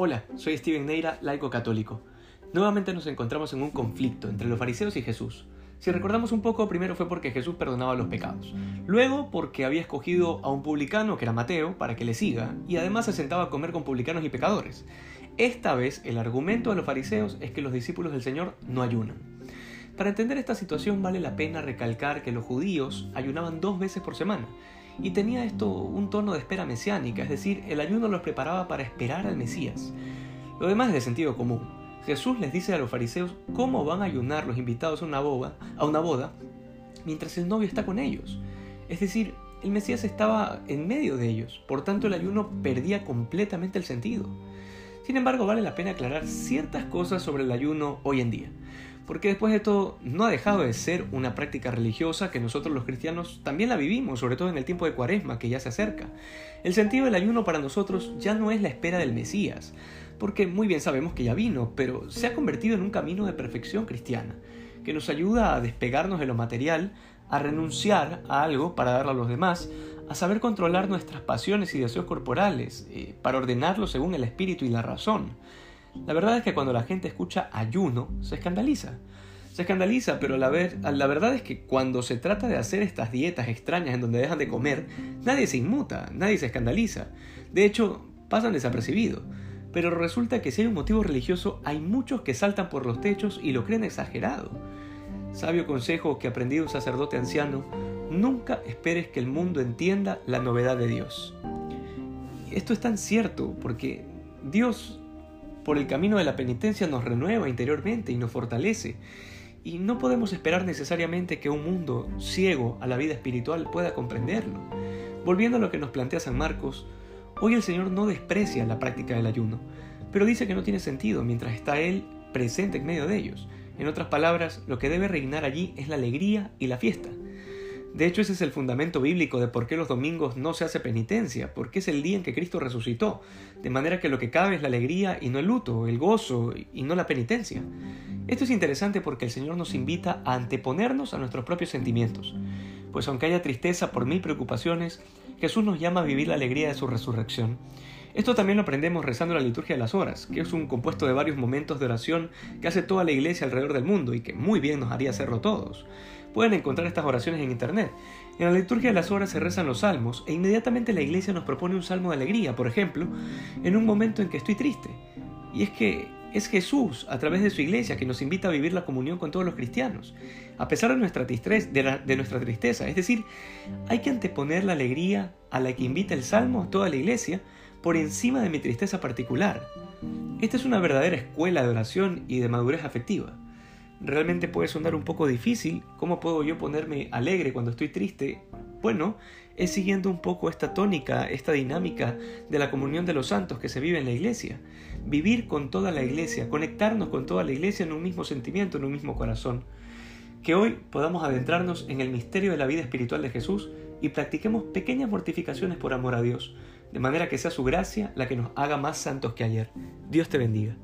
Hola, soy Steven Neira, laico católico. Nuevamente nos encontramos en un conflicto entre los fariseos y Jesús. Si recordamos un poco, primero fue porque Jesús perdonaba los pecados. Luego porque había escogido a un publicano, que era Mateo, para que le siga, y además se sentaba a comer con publicanos y pecadores. Esta vez el argumento de los fariseos es que los discípulos del Señor no ayunan. Para entender esta situación vale la pena recalcar que los judíos ayunaban dos veces por semana, y tenía esto un tono de espera mesiánica, es decir, el ayuno los preparaba para esperar al Mesías. Lo demás es de sentido común. Jesús les dice a los fariseos cómo van a ayunar los invitados a una boda, a una boda mientras el novio está con ellos. Es decir, el Mesías estaba en medio de ellos, por tanto el ayuno perdía completamente el sentido. Sin embargo, vale la pena aclarar ciertas cosas sobre el ayuno hoy en día porque después de todo no ha dejado de ser una práctica religiosa que nosotros los cristianos también la vivimos, sobre todo en el tiempo de Cuaresma que ya se acerca. El sentido del ayuno para nosotros ya no es la espera del Mesías, porque muy bien sabemos que ya vino, pero se ha convertido en un camino de perfección cristiana, que nos ayuda a despegarnos de lo material, a renunciar a algo para darlo a los demás, a saber controlar nuestras pasiones y deseos corporales, eh, para ordenarlo según el espíritu y la razón la verdad es que cuando la gente escucha ayuno, se escandaliza. Se escandaliza, pero la, la verdad es que cuando se trata de hacer estas dietas extrañas en donde dejan de comer, nadie se inmuta, nadie se escandaliza. De hecho, pasan desapercibidos. Pero resulta que si hay un motivo religioso, hay muchos que saltan por los techos y lo creen exagerado. Sabio consejo que aprendí de un sacerdote anciano, nunca esperes que el mundo entienda la novedad de Dios. Esto es tan cierto porque Dios por el camino de la penitencia nos renueva interiormente y nos fortalece. Y no podemos esperar necesariamente que un mundo ciego a la vida espiritual pueda comprenderlo. Volviendo a lo que nos plantea San Marcos, hoy el Señor no desprecia la práctica del ayuno, pero dice que no tiene sentido mientras está Él presente en medio de ellos. En otras palabras, lo que debe reinar allí es la alegría y la fiesta. De hecho, ese es el fundamento bíblico de por qué los domingos no se hace penitencia, porque es el día en que Cristo resucitó, de manera que lo que cabe es la alegría y no el luto, el gozo y no la penitencia. Esto es interesante porque el Señor nos invita a anteponernos a nuestros propios sentimientos, pues aunque haya tristeza por mil preocupaciones, Jesús nos llama a vivir la alegría de su resurrección. Esto también lo aprendemos rezando la liturgia de las horas, que es un compuesto de varios momentos de oración que hace toda la iglesia alrededor del mundo y que muy bien nos haría hacerlo todos. Pueden encontrar estas oraciones en internet. En la liturgia de las horas se rezan los salmos e inmediatamente la iglesia nos propone un salmo de alegría, por ejemplo, en un momento en que estoy triste. Y es que es Jesús, a través de su iglesia, que nos invita a vivir la comunión con todos los cristianos, a pesar de nuestra, tristeza, de, nuestra tristeza. Es decir, hay que anteponer la alegría a la que invita el Salmo a toda la iglesia por encima de mi tristeza particular. Esta es una verdadera escuela de oración y de madurez afectiva realmente puede sonar un poco difícil. ¿Cómo puedo yo ponerme alegre cuando estoy triste? Bueno, es siguiendo un poco esta tónica, esta dinámica de la comunión de los santos que se vive en la iglesia. Vivir con toda la iglesia, conectarnos con toda la iglesia en un mismo sentimiento, en un mismo corazón. Que hoy podamos adentrarnos en el misterio de la vida espiritual de Jesús y practiquemos pequeñas mortificaciones por amor a Dios, de manera que sea su gracia la que nos haga más santos que ayer. Dios te bendiga.